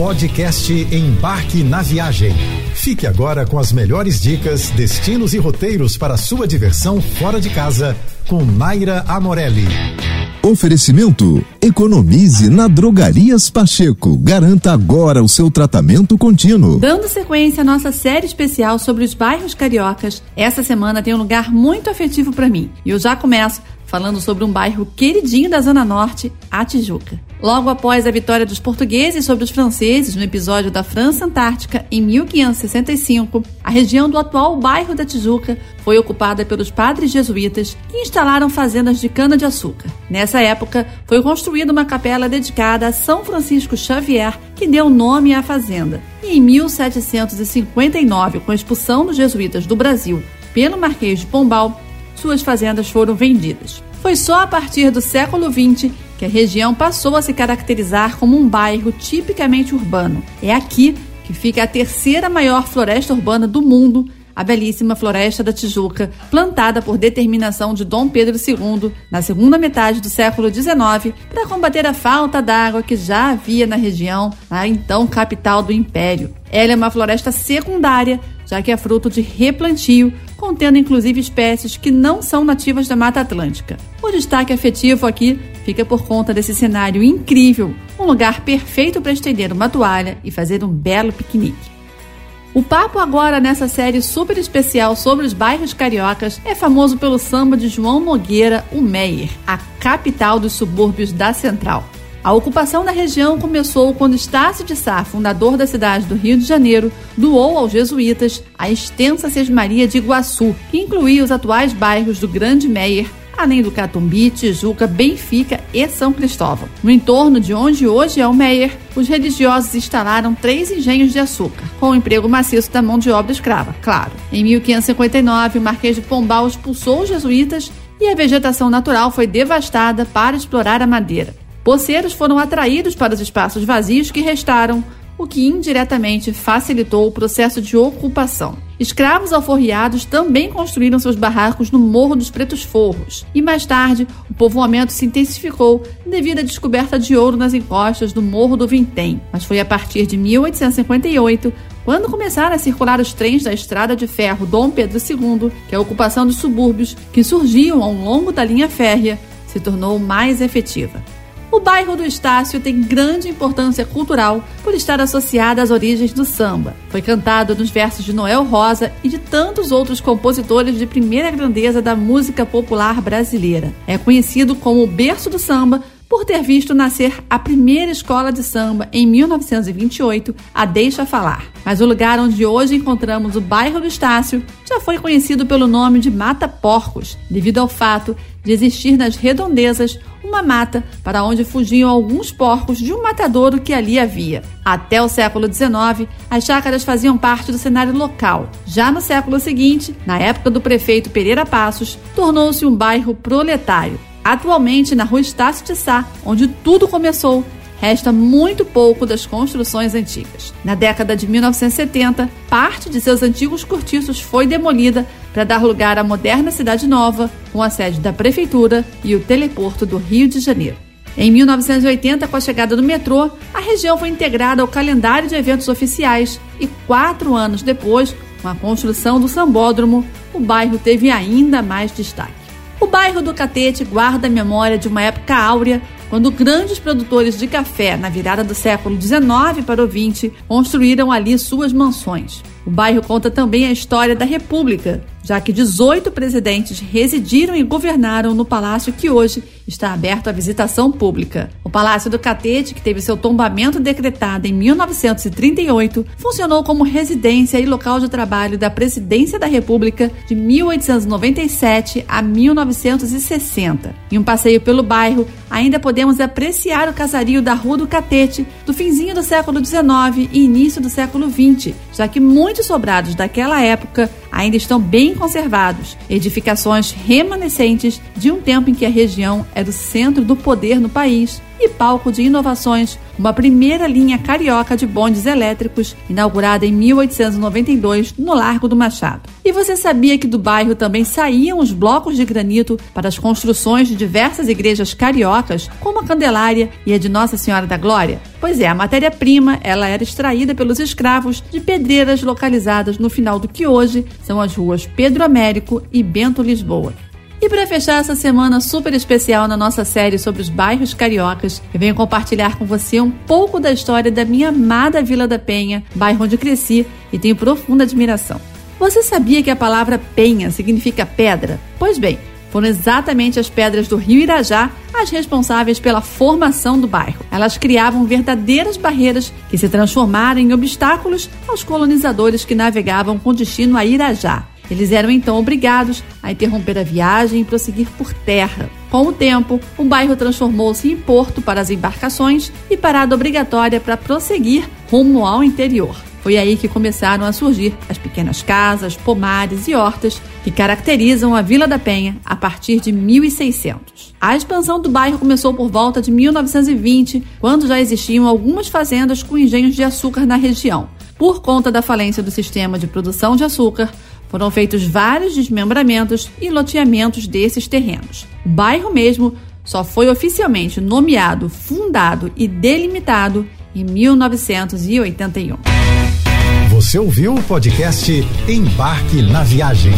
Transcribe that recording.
Podcast Embarque na Viagem. Fique agora com as melhores dicas, destinos e roteiros para sua diversão fora de casa com Naira Amorelli. Oferecimento: economize na Drogarias Pacheco. Garanta agora o seu tratamento contínuo. Dando sequência à nossa série especial sobre os bairros cariocas, essa semana tem um lugar muito afetivo para mim. E eu já começo falando sobre um bairro queridinho da Zona Norte, a Tijuca. Logo após a vitória dos portugueses sobre os franceses no episódio da França Antártica em 1565, a região do atual bairro da Tijuca foi ocupada pelos padres jesuítas que instalaram fazendas de cana-de-açúcar. Nessa época, foi construída uma capela dedicada a São Francisco Xavier, que deu nome à fazenda. E em 1759, com a expulsão dos jesuítas do Brasil pelo Marquês de Pombal, suas fazendas foram vendidas. Foi só a partir do século XX que a região passou a se caracterizar como um bairro tipicamente urbano. É aqui que fica a terceira maior floresta urbana do mundo, a belíssima Floresta da Tijuca, plantada por determinação de Dom Pedro II na segunda metade do século XIX para combater a falta d'água que já havia na região, a então capital do Império. Ela é uma floresta secundária, já que é fruto de replantio, contendo inclusive espécies que não são nativas da Mata Atlântica. O destaque afetivo aqui fica por conta desse cenário incrível, um lugar perfeito para estender uma toalha e fazer um belo piquenique. O papo agora nessa série super especial sobre os bairros cariocas é famoso pelo samba de João Nogueira, o Meier, a capital dos subúrbios da Central. A ocupação da região começou quando Estácio de Sá, fundador da cidade do Rio de Janeiro, doou aos jesuítas a extensa Sesmaria de Iguaçu, que incluía os atuais bairros do Grande Meier, além do Catumbi, Tijuca, Benfica e São Cristóvão. No entorno de onde hoje é o Meier, os religiosos instalaram três engenhos de açúcar, com o emprego maciço da mão de obra escrava, claro. Em 1559, o Marquês de Pombal expulsou os jesuítas e a vegetação natural foi devastada para explorar a madeira. Poceiros foram atraídos para os espaços vazios que restaram, o que indiretamente facilitou o processo de ocupação. Escravos alforriados também construíram seus barracos no Morro dos Pretos Forros, e mais tarde o povoamento se intensificou devido à descoberta de ouro nas encostas do Morro do Vintém. Mas foi a partir de 1858 quando começaram a circular os trens da estrada de ferro Dom Pedro II, que a ocupação dos subúrbios que surgiam ao longo da linha férrea se tornou mais efetiva. O bairro do Estácio tem grande importância cultural por estar associado às origens do samba. Foi cantado nos versos de Noel Rosa e de tantos outros compositores de primeira grandeza da música popular brasileira. É conhecido como o berço do samba por ter visto nascer a primeira escola de samba em 1928, a Deixa Falar. Mas o lugar onde hoje encontramos o bairro do Estácio já foi conhecido pelo nome de Mata Porcos, devido ao fato de existir nas redondezas uma mata para onde fugiam alguns porcos de um matadouro que ali havia. Até o século XIX, as chácaras faziam parte do cenário local. Já no século seguinte, na época do prefeito Pereira Passos, tornou-se um bairro proletário. Atualmente, na rua Estácio de Sá, onde tudo começou, resta muito pouco das construções antigas. Na década de 1970, parte de seus antigos cortiços foi demolida para dar lugar à moderna cidade nova, com a sede da prefeitura e o teleporto do Rio de Janeiro. Em 1980, com a chegada do metrô, a região foi integrada ao calendário de eventos oficiais e quatro anos depois, com a construção do sambódromo, o bairro teve ainda mais destaque. O bairro do Catete guarda a memória de uma época áurea, quando grandes produtores de café, na virada do século XIX para o XX, construíram ali suas mansões. O bairro conta também a história da República, já que 18 presidentes residiram e governaram no palácio que hoje está aberto à visitação pública. O Palácio do Catete, que teve seu tombamento decretado em 1938, funcionou como residência e local de trabalho da Presidência da República de 1897 a 1960. Em um passeio pelo bairro, ainda podemos apreciar o casario da Rua do Catete do finzinho do século XIX e início do século XX, já que muitos sobrados daquela época ainda estão bem conservados, edificações remanescentes de um tempo em que a região era o centro do poder no país, e palco de inovações, uma primeira linha carioca de bondes elétricos, inaugurada em 1892 no Largo do Machado. E você sabia que do bairro também saíam os blocos de granito para as construções de diversas igrejas cariocas, como a Candelária e a de Nossa Senhora da Glória? Pois é, a matéria-prima ela era extraída pelos escravos de pedreiras localizadas no final do que hoje são as ruas Pedro Américo e Bento Lisboa. E para fechar essa semana super especial na nossa série sobre os bairros cariocas, eu venho compartilhar com você um pouco da história da minha amada Vila da Penha, bairro onde cresci e tenho profunda admiração. Você sabia que a palavra penha significa pedra? Pois bem, foram exatamente as pedras do rio Irajá as responsáveis pela formação do bairro. Elas criavam verdadeiras barreiras que se transformaram em obstáculos aos colonizadores que navegavam com destino a Irajá. Eles eram então obrigados a interromper a viagem e prosseguir por terra. Com o tempo, o bairro transformou-se em porto para as embarcações e parada obrigatória para prosseguir rumo ao interior. Foi aí que começaram a surgir as pequenas casas, pomares e hortas que caracterizam a Vila da Penha a partir de 1600. A expansão do bairro começou por volta de 1920, quando já existiam algumas fazendas com engenhos de açúcar na região. Por conta da falência do sistema de produção de açúcar, foram feitos vários desmembramentos e loteamentos desses terrenos. O bairro mesmo só foi oficialmente nomeado, fundado e delimitado em 1981. Você ouviu o podcast Embarque na Viagem.